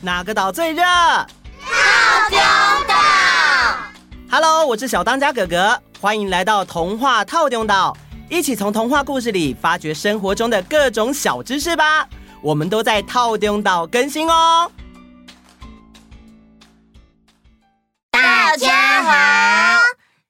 哪个岛最热？套丁岛。Hello，我是小当家哥哥，欢迎来到童话套丁岛，一起从童话故事里发掘生活中的各种小知识吧。我们都在套丁岛更新哦。大家好，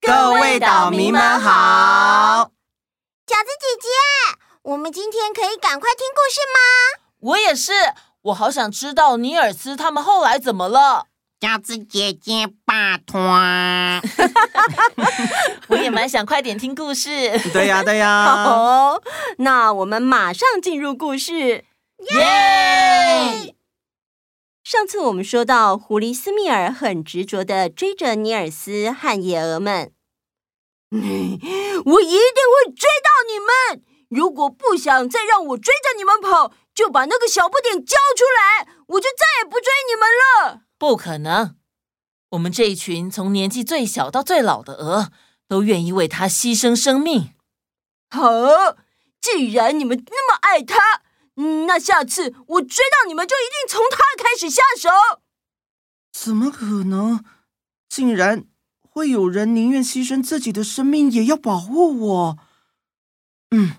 各位岛民们好。饺子姐姐，我们今天可以赶快听故事吗？我也是，我好想知道尼尔斯他们后来怎么了。饺子姐姐，拜托。我也蛮想快点听故事。对呀，对呀。好，那我们马上进入故事。耶！上次我们说到，狐狸斯密尔很执着的追着尼尔斯和野鹅们。我一定会追到你们！如果不想再让我追着你们跑，就把那个小不点交出来，我就再也不追你们了。不可能！我们这一群从年纪最小到最老的鹅，都愿意为他牺牲生命。好，既然你们那么爱他，那下次我追到你们，就一定从他开始下手。怎么可能？竟然会有人宁愿牺牲自己的生命，也要保护我？嗯。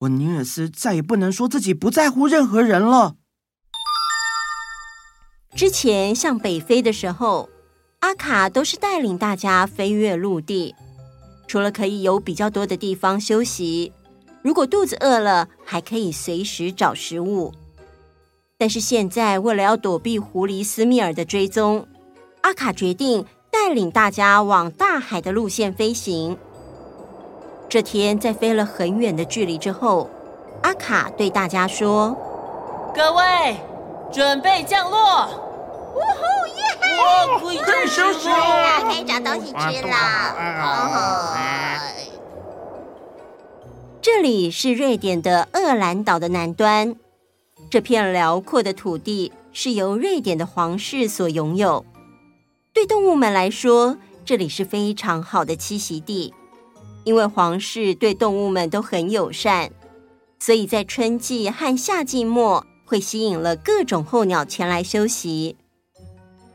我尼尔斯再也不能说自己不在乎任何人了。之前向北飞的时候，阿卡都是带领大家飞越陆地，除了可以有比较多的地方休息，如果肚子饿了，还可以随时找食物。但是现在，为了要躲避狐狸斯密尔的追踪，阿卡决定带领大家往大海的路线飞行。这天，在飞了很远的距离之后，阿卡对大家说：“各位，准备降落！呜呼耶！我可以休息了，可以找东西吃了。”这里是瑞典的厄兰岛的南端，这片辽阔的土地是由瑞典的皇室所拥有。对动物们来说，这里是非常好的栖息地。因为皇室对动物们都很友善，所以在春季和夏季末会吸引了各种候鸟前来休息。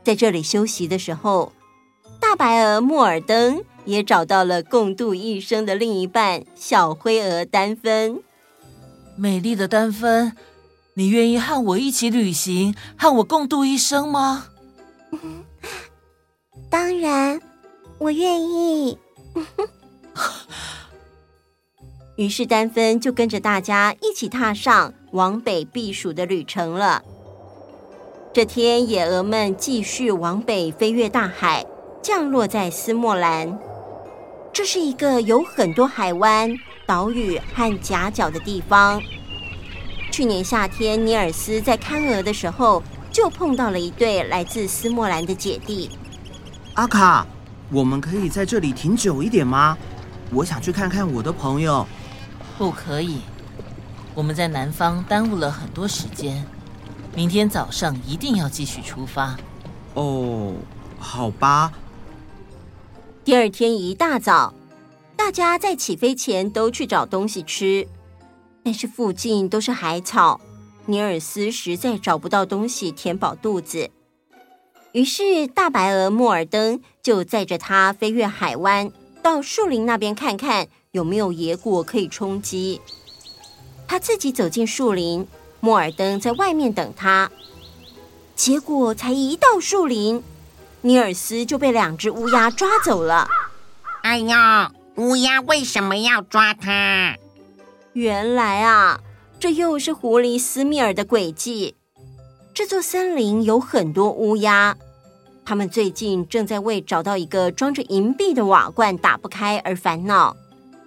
在这里休息的时候，大白鹅莫尔登也找到了共度一生的另一半小灰鹅丹芬。美丽的丹芬，你愿意和我一起旅行，和我共度一生吗？当然，我愿意。于是丹芬就跟着大家一起踏上往北避暑的旅程了。这天，野鹅们继续往北飞越大海，降落在斯莫兰。这是一个有很多海湾、岛屿和夹角的地方。去年夏天，尼尔斯在看鹅的时候，就碰到了一对来自斯莫兰的姐弟。阿卡，我们可以在这里停久一点吗？我想去看看我的朋友。不可以，我们在南方耽误了很多时间，明天早上一定要继续出发。哦，好吧。第二天一大早，大家在起飞前都去找东西吃，但是附近都是海草，尼尔斯实在找不到东西填饱肚子。于是大白鹅莫尔登就载着他飞越海湾。到树林那边看看有没有野果可以充饥。他自己走进树林，莫尔登在外面等他。结果才一到树林，尼尔斯就被两只乌鸦抓走了。哎呀，乌鸦为什么要抓他？原来啊，这又是狐狸斯密尔的诡计。这座森林有很多乌鸦。他们最近正在为找到一个装着银币的瓦罐打不开而烦恼。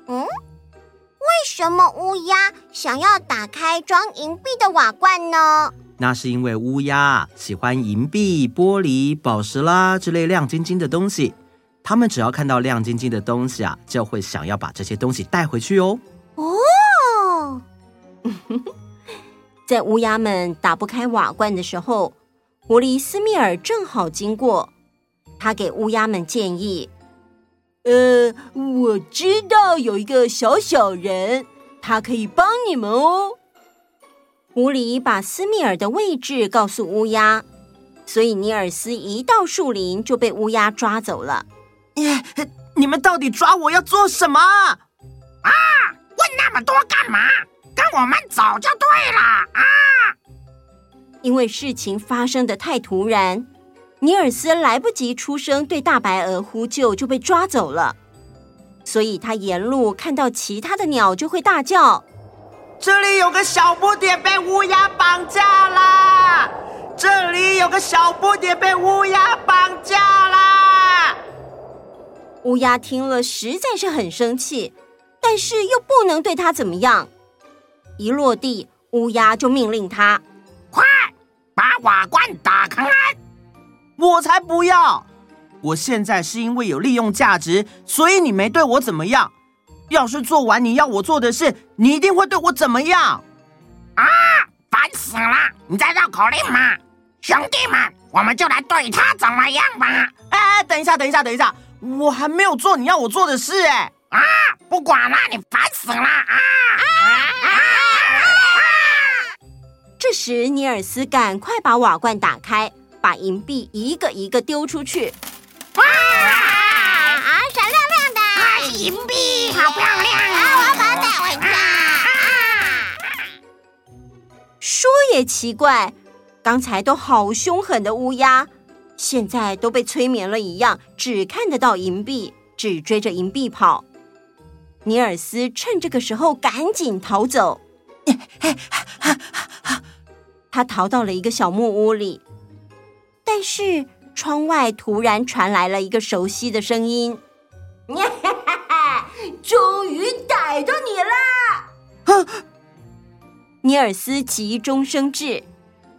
嗯，为什么乌鸦想要打开装银币的瓦罐呢？那是因为乌鸦喜欢银币、玻璃、宝石啦之类亮晶晶的东西。他们只要看到亮晶晶的东西啊，就会想要把这些东西带回去哦。哦，在乌鸦们打不开瓦罐的时候。狐狸斯密尔正好经过，他给乌鸦们建议：“呃，我知道有一个小小人，他可以帮你们哦。”狐狸把斯密尔的位置告诉乌鸦，所以尼尔斯一到树林就被乌鸦抓走了。耶，你们到底抓我要做什么？啊，问那么多干嘛？跟我们走就对了啊！因为事情发生的太突然，尼尔斯来不及出声对大白鹅呼救，就被抓走了。所以他沿路看到其他的鸟就会大叫：“这里有个小不点被乌鸦绑架啦！这里有个小不点被乌鸦绑架啦！”乌鸦听了实在是很生气，但是又不能对他怎么样。一落地，乌鸦就命令他：“快把瓦罐打开！”我才不要！我现在是因为有利用价值，所以你没对我怎么样。要是做完你要我做的事，你一定会对我怎么样？啊！烦死了！你在绕口令吗？兄弟们，我们就来对他怎么样吧！哎哎，等一下，等一下，等一下，我还没有做你要我做的事哎！啊！不管了，你烦死了啊！啊啊啊这时，尼尔斯赶快把瓦罐打开，把银币一个一个丢出去。哇！啊，闪亮亮的！啊，银币好漂亮啊！啊，我要把它带回家。说也奇怪，刚才都好凶狠的乌鸦，现在都被催眠了一样，只看得到银币，只追着银币跑。尼尔斯趁这个时候赶紧逃走。他逃到了一个小木屋里，但是窗外突然传来了一个熟悉的声音：“哈哈哈终于逮到你了！”尼尔斯急中生智，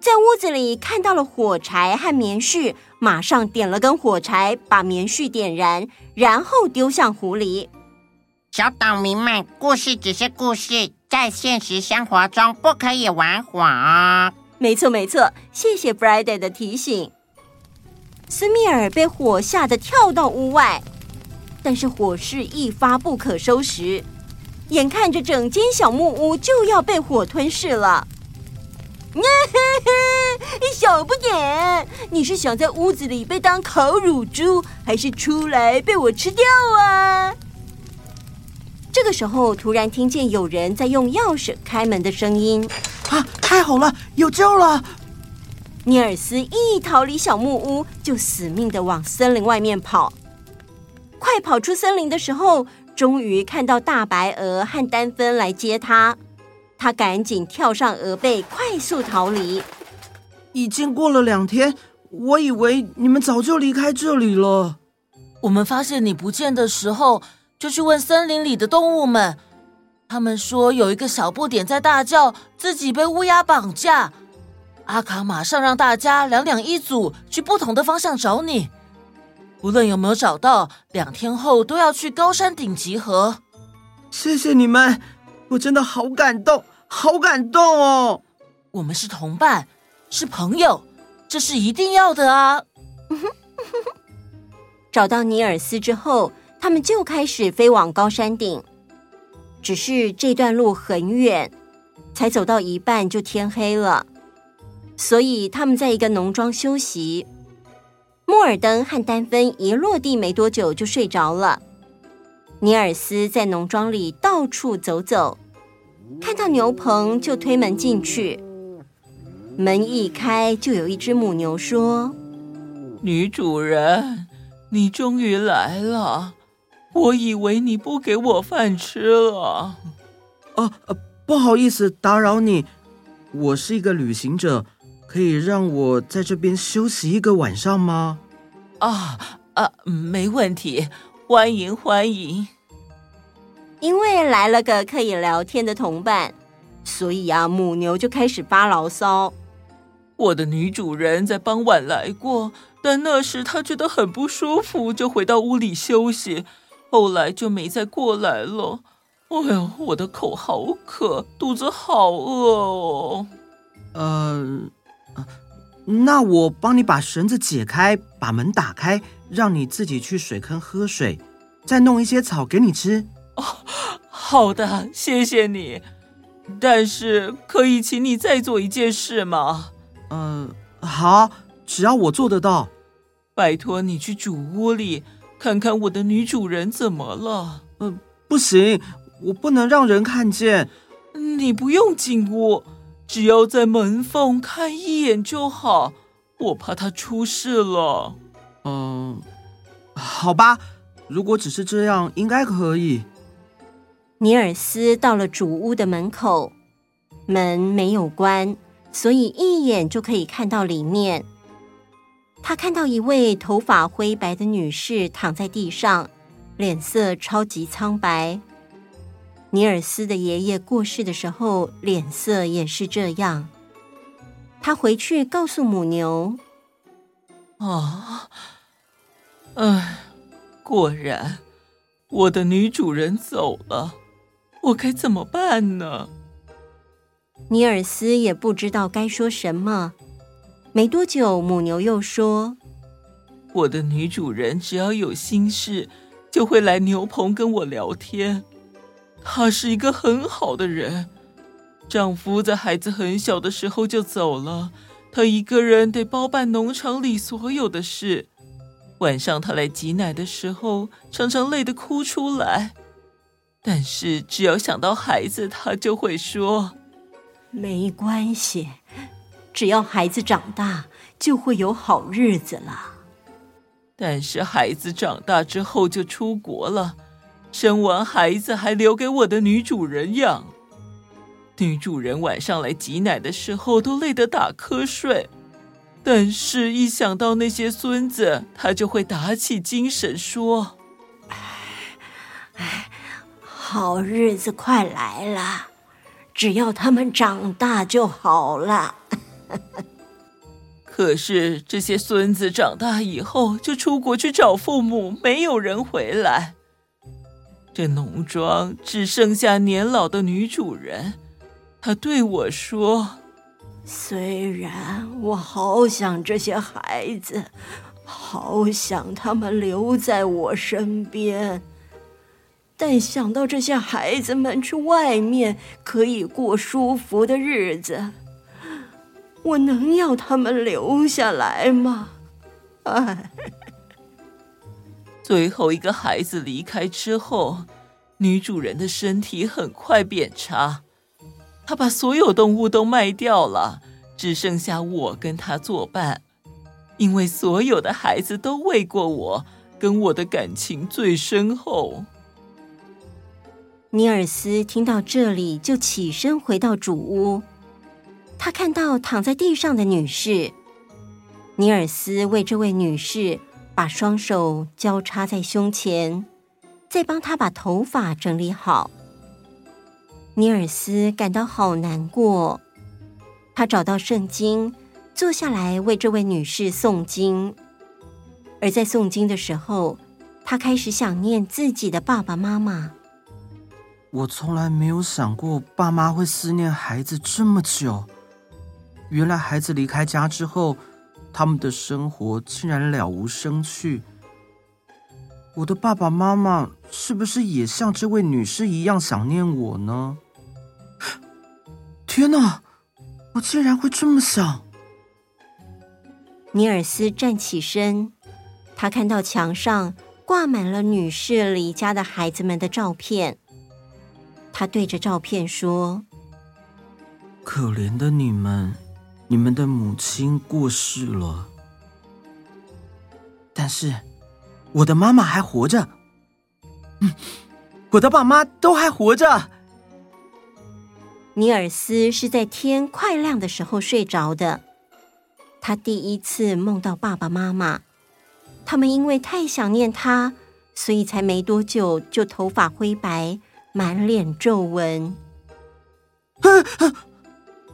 在屋子里看到了火柴和棉絮，马上点了根火柴，把棉絮点燃，然后丢向狐狸。小岛民们，故事只是故事，在现实生活中不可以玩火。没错，没错，谢谢 Friday 的提醒。斯密尔被火吓得跳到屋外，但是火势一发不可收拾，眼看着整间小木屋就要被火吞噬了。小不点，你是想在屋子里被当烤乳猪，还是出来被我吃掉啊？这个时候，突然听见有人在用钥匙开门的声音。啊！太好了，有救了！尼尔斯一逃离小木屋，就死命的往森林外面跑。快跑出森林的时候，终于看到大白鹅和丹芬来接他。他赶紧跳上鹅背，快速逃离。已经过了两天，我以为你们早就离开这里了。我们发现你不见的时候，就去问森林里的动物们。他们说有一个小不点在大叫，自己被乌鸦绑架。阿卡马上让大家两两一组，去不同的方向找你。无论有没有找到，两天后都要去高山顶集合。谢谢你们，我真的好感动，好感动哦！我们是同伴，是朋友，这是一定要的啊！找到尼尔斯之后，他们就开始飞往高山顶。只是这段路很远，才走到一半就天黑了，所以他们在一个农庄休息。莫尔登和丹芬一落地没多久就睡着了。尼尔斯在农庄里到处走走，看到牛棚就推门进去。门一开，就有一只母牛说：“女主人，你终于来了。”我以为你不给我饭吃了。哦，啊，不好意思打扰你，我是一个旅行者，可以让我在这边休息一个晚上吗？啊啊，没问题，欢迎欢迎。因为来了个可以聊天的同伴，所以啊，母牛就开始发牢骚。我的女主人在傍晚来过，但那时她觉得很不舒服，就回到屋里休息。后来就没再过来了。哎呦，我的口好渴，肚子好饿哦。呃，那我帮你把绳子解开，把门打开，让你自己去水坑喝水，再弄一些草给你吃。哦，好的，谢谢你。但是可以请你再做一件事吗？嗯，呃，好，只要我做得到。拜托你去主屋里看看我的女主人怎么了。嗯、呃，不行，我不能让人看见。你不用进屋，只要在门缝看一眼就好。我怕他出事了。嗯、呃，好吧，如果只是这样，应该可以。尼尔斯到了主屋的门口，门没有关，所以一眼就可以看到里面。他看到一位头发灰白的女士躺在地上，脸色超级苍白。尼尔斯的爷爷过世的时候，脸色也是这样。他回去告诉母牛：“啊，唉，果然，我的女主人走了，我该怎么办呢？”尼尔斯也不知道该说什么。没多久，母牛又说：“我的女主人只要有心事，就会来牛棚跟我聊天。她是一个很好的人。丈夫在孩子很小的时候就走了，她一个人得包办农场里所有的事。晚上她来挤奶的时候，常常累得哭出来。但是只要想到孩子，她就会说：‘没关系。’”只要孩子长大，就会有好日子了。但是孩子长大之后就出国了，生完孩子还留给我的女主人养。女主人晚上来挤奶的时候都累得打瞌睡，但是一想到那些孙子，她就会打起精神说：“哎，好日子快来了，只要他们长大就好了。”可是这些孙子长大以后就出国去找父母，没有人回来。这农庄只剩下年老的女主人。她对我说：“虽然我好想这些孩子，好想他们留在我身边，但想到这些孩子们去外面可以过舒服的日子。”我能要他们留下来吗？哎，最后一个孩子离开之后，女主人的身体很快变差。她把所有动物都卖掉了，只剩下我跟她作伴。因为所有的孩子都喂过我，跟我的感情最深厚。尼尔斯听到这里，就起身回到主屋。他看到躺在地上的女士，尼尔斯为这位女士把双手交叉在胸前，再帮他把头发整理好。尼尔斯感到好难过，他找到圣经，坐下来为这位女士诵经。而在诵经的时候，他开始想念自己的爸爸妈妈。我从来没有想过爸妈会思念孩子这么久。原来孩子离开家之后，他们的生活竟然了无生趣。我的爸爸妈妈是不是也像这位女士一样想念我呢？天哪，我竟然会这么想！尼尔斯站起身，他看到墙上挂满了女士离家的孩子们的照片。他对着照片说：“可怜的你们。”你们的母亲过世了，但是我的妈妈还活着。嗯，我的爸妈都还活着。尼尔斯是在天快亮的时候睡着的，他第一次梦到爸爸妈妈，他们因为太想念他，所以才没多久就头发灰白，满脸皱纹。啊啊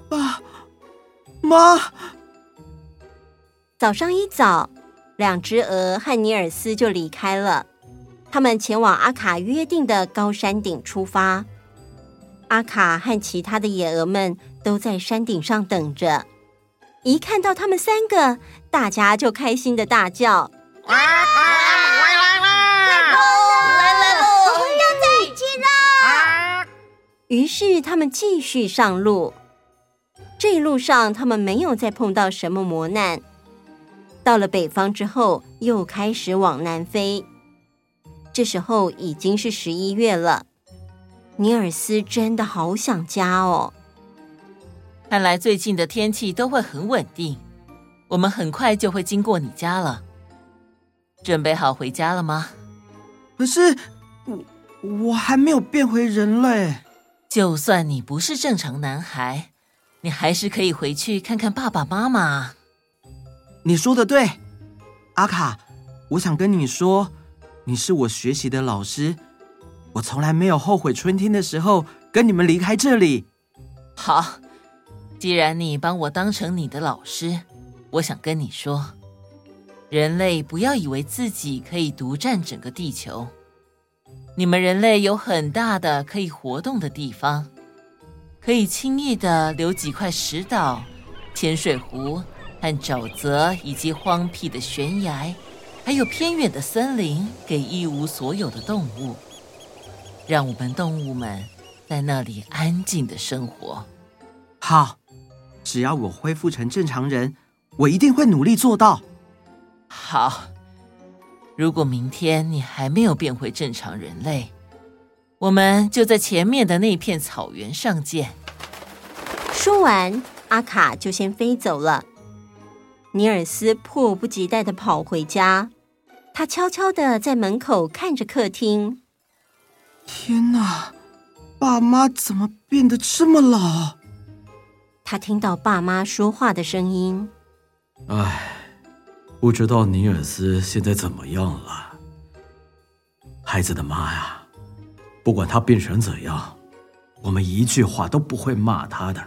爸。妈，早上一早，两只鹅和尼尔斯就离开了。他们前往阿卡约定的高山顶出发。阿卡和其他的野鹅们都在山顶上等着。一看到他们三个，大家就开心的大叫：“啊啊！回来了！来来喽！我们要在一起了！”于是他们继续上路。这一路上，他们没有再碰到什么磨难。到了北方之后，又开始往南飞。这时候已经是十一月了，尼尔斯真的好想家哦。看来最近的天气都会很稳定，我们很快就会经过你家了。准备好回家了吗？可是我我还没有变回人类。就算你不是正常男孩，你还是可以回去看看爸爸妈妈。你说的对，阿卡，我想跟你说，你是我学习的老师，我从来没有后悔春天的时候跟你们离开这里。好，既然你帮我当成你的老师，我想跟你说。人类不要以为自己可以独占整个地球。你们人类有很大的可以活动的地方，可以轻易的留几块石岛、浅水湖和沼泽，以及荒僻的悬崖，还有偏远的森林，给一无所有的动物。让我们动物们在那里安静的生活。好，只要我恢复成正常人，我一定会努力做到。好，如果明天你还没有变回正常人类，我们就在前面的那片草原上见。说完，阿卡就先飞走了。尼尔斯迫不及待的跑回家，他悄悄的在门口看着客厅。天哪，爸妈怎么变得这么老？他听到爸妈说话的声音。唉。不知道尼尔斯现在怎么样了，孩子的妈呀！不管他变成怎样，我们一句话都不会骂他的，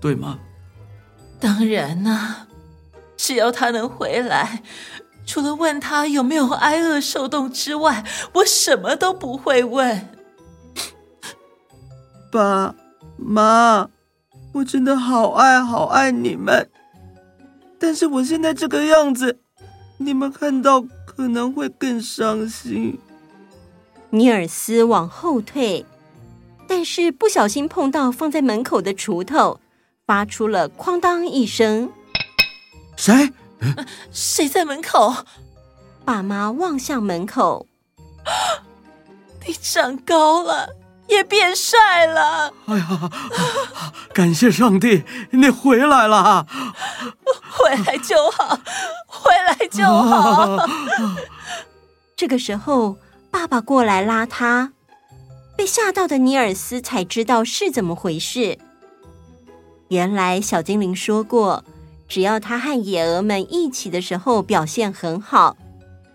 对吗？当然啦，只要他能回来，除了问他有没有挨饿受冻之外，我什么都不会问。爸妈，我真的好爱好爱你们。但是我现在这个样子，你们看到可能会更伤心。尼尔斯往后退，但是不小心碰到放在门口的锄头，发出了“哐当”一声。谁？谁在门口？爸妈望向门口。你长高了。也变帅了！哎呀，感谢上帝，你回来了！回来就好，回来就好。这个时候，爸爸过来拉他，被吓到的尼尔斯才知道是怎么回事。原来小精灵说过，只要他和野鹅们一起的时候表现很好，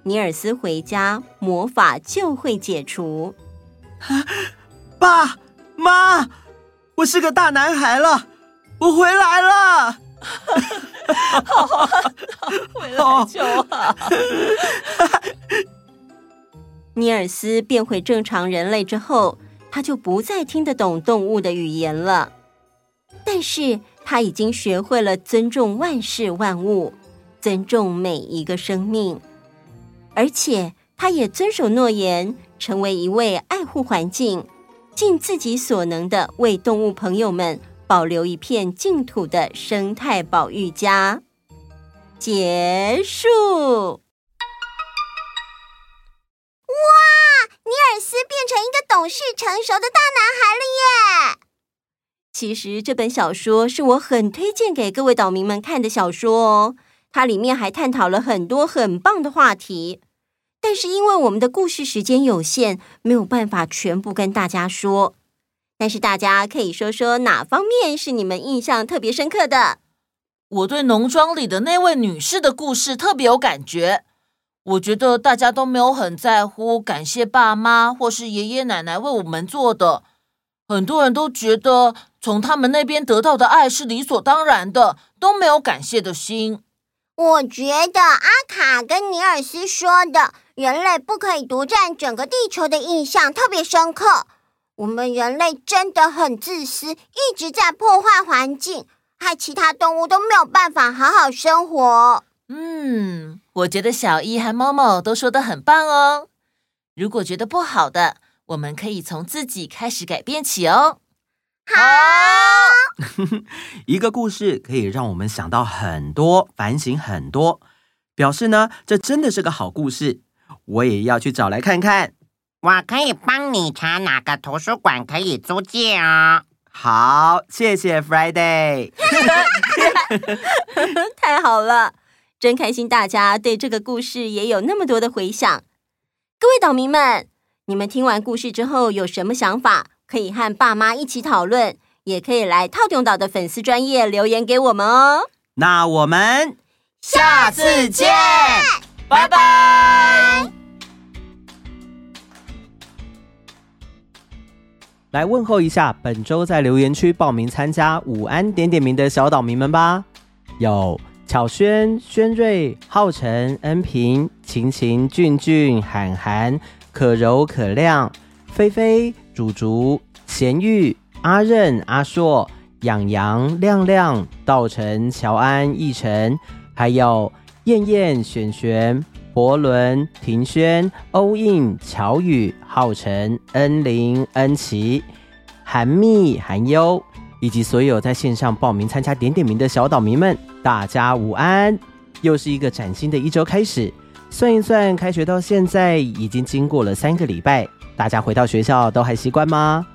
尼尔斯回家魔法就会解除。爸妈，我是个大男孩了，我回来了。好好好，回来就好。尼尔斯变回正常人类之后，他就不再听得懂动物的语言了。但是他已经学会了尊重万事万物，尊重每一个生命，而且他也遵守诺言，成为一位爱护环境。尽自己所能的为动物朋友们保留一片净土的生态保育家。结束。尼尔斯变成一个懂事成熟的大男孩了耶！其实这本小说是我很推荐给各位岛民们看的小说哦，它里面还探讨了很多很棒的话题。但是因为我们的故事时间有限，没有办法全部跟大家说。但是大家可以说说哪方面是你们印象特别深刻的？我对农庄里的那位女士的故事特别有感觉。我觉得大家都没有很在乎感谢爸妈或是爷爷奶奶为我们做的。很多人都觉得从他们那边得到的爱是理所当然的，都没有感谢的心。我觉得阿卡跟尼尔斯说的“人类不可以独占整个地球”的印象特别深刻。我们人类真的很自私，一直在破坏环境，害其他动物都没有办法好好生活。嗯，我觉得小一和猫猫都说的很棒哦。如果觉得不好的，我们可以从自己开始改变起哦。好。一个故事可以让我们想到很多，反省很多。表示呢，这真的是个好故事。我也要去找来看看。我可以帮你查哪个图书馆可以租借哦。好，谢谢 Friday。太好了，真开心，大家对这个故事也有那么多的回响。各位岛民们，你们听完故事之后有什么想法？可以和爸妈一起讨论，也可以来套用岛的粉丝专业留言给我们哦。那我们下次见，拜拜。来问候一下本周在留言区报名参加午安点点名的小岛民们吧，有巧轩、轩瑞、浩辰、恩平、晴晴、俊俊、涵涵、可柔、可亮、菲菲、竹竹、贤玉、阿任、阿硕、养羊、亮亮、道成、乔安、奕晨，还有燕燕、璇璇、伯伦、庭轩、欧印、乔宇、浩辰、恩玲、恩琪、韩密、韩优，以及所有在线上报名参加点点名的小岛民们，大家午安！又是一个崭新的一周开始。算一算，开学到现在已经经过了三个礼拜，大家回到学校都还习惯吗？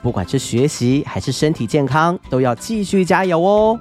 不管是学习还是身体健康，都要继续加油哦！